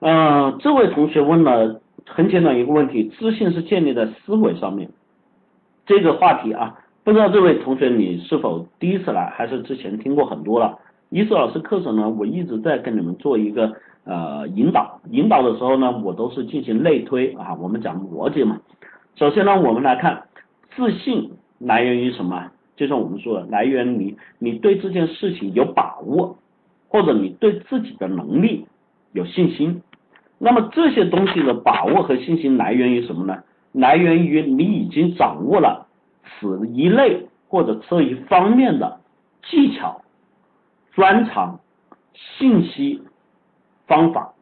嗯，这位同学问了很简短一个问题，自信是建立在思维上面。这个话题啊，不知道这位同学你是否第一次来，还是之前听过很多了？伊思老师课程呢，我一直在跟你们做一个呃引导，引导的时候呢，我都是进行类推啊，我们讲逻辑嘛。首先呢，我们来看自信来源于什么？就像我们说的，来源于你对这件事情有把握，或者你对自己的能力有信心。那么这些东西的把握和信心来源于什么呢？来源于你已经掌握了此一类或者这一方面的技巧、专长、信息、方法。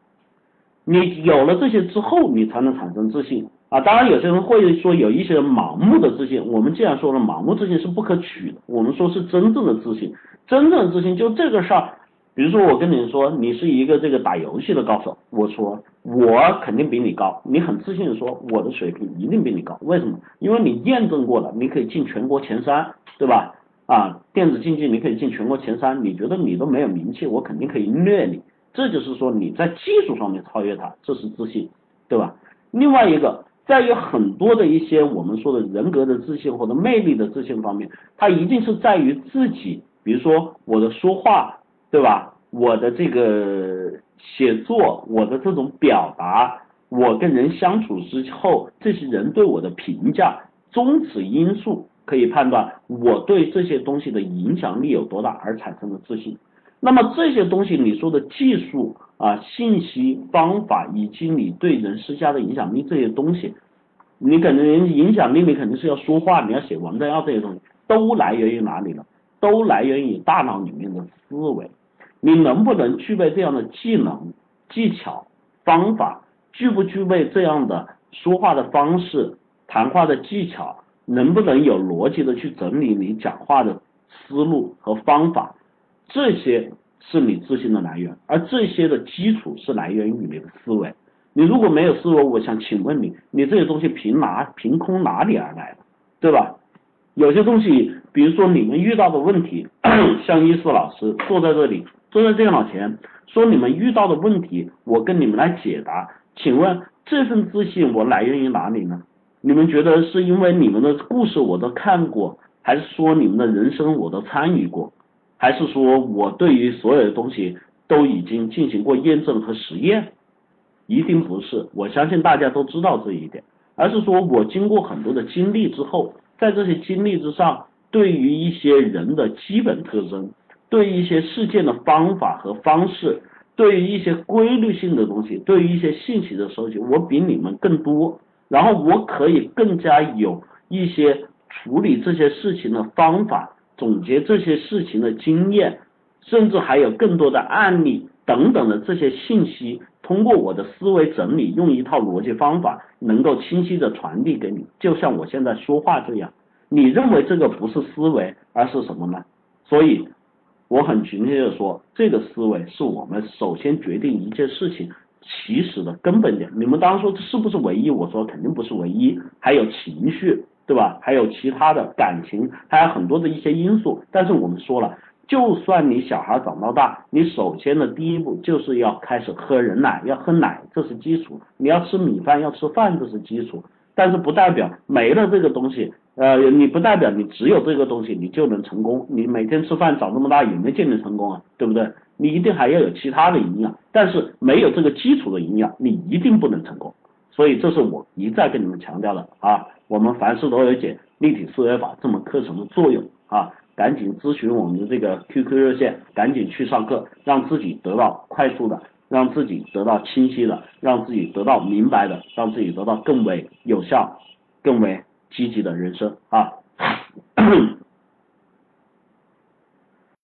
你有了这些之后，你才能产生自信。啊，当然有些人会说有一些人盲目的自信，我们既然说了盲目自信是不可取的，我们说是真正的自信，真正的自信就这个事儿，比如说我跟你说你是一个这个打游戏的高手，我说我肯定比你高，你很自信的说我的水平一定比你高，为什么？因为你验证过了，你可以进全国前三，对吧？啊，电子竞技你可以进全国前三，你觉得你都没有名气，我肯定可以虐你，这就是说你在技术上面超越他，这是自信，对吧？另外一个。在于很多的一些我们说的人格的自信或者魅力的自信方面，它一定是在于自己，比如说我的说话，对吧？我的这个写作，我的这种表达，我跟人相处之后，这些人对我的评价，终止因素可以判断我对这些东西的影响力有多大而产生的自信。那么这些东西你说的技术啊、信息、方法以及你对人施加的影响力这些东西，你可能影响力你肯定是要说话，你要写文章，要这些东西都来源于哪里呢？都来源于大脑里面的思维。你能不能具备这样的技能、技巧、方法？具不具备这样的说话的方式、谈话的技巧？能不能有逻辑的去整理你讲话的思路和方法？这些是你自信的来源，而这些的基础是来源于你的思维。你如果没有思维，我想请问你，你这些东西凭哪凭空哪里而来的，对吧？有些东西，比如说你们遇到的问题，像伊思老师坐在这里，坐在电脑前，说你们遇到的问题，我跟你们来解答。请问这份自信我来源于哪里呢？你们觉得是因为你们的故事我都看过，还是说你们的人生我都参与过？还是说我对于所有的东西都已经进行过验证和实验，一定不是，我相信大家都知道这一点，而是说我经过很多的经历之后，在这些经历之上，对于一些人的基本特征，对于一些事件的方法和方式，对于一些规律性的东西，对于一些信息的收集，我比你们更多，然后我可以更加有一些处理这些事情的方法。总结这些事情的经验，甚至还有更多的案例等等的这些信息，通过我的思维整理，用一套逻辑方法，能够清晰的传递给你，就像我现在说话这样。你认为这个不是思维，而是什么呢？所以我很确切的说，这个思维是我们首先决定一件事情起始的根本点。你们当时说这是不是唯一？我说肯定不是唯一，还有情绪。对吧？还有其他的感情，还有很多的一些因素。但是我们说了，就算你小孩长到大，你首先的第一步就是要开始喝人奶，要喝奶，这是基础。你要吃米饭，要吃饭，这是基础。但是不代表没了这个东西，呃，你不代表你只有这个东西你就能成功。你每天吃饭长这么大也没见你成功啊，对不对？你一定还要有其他的营养，但是没有这个基础的营养，你一定不能成功。所以这是我一再跟你们强调的啊。我们凡事都有解立体思维法这门课程的作用啊，赶紧咨询我们的这个 QQ 热线，赶紧去上课，让自己得到快速的，让自己得到清晰的，让自己得到明白的，让自己得到更为有效、更为积极的人生啊。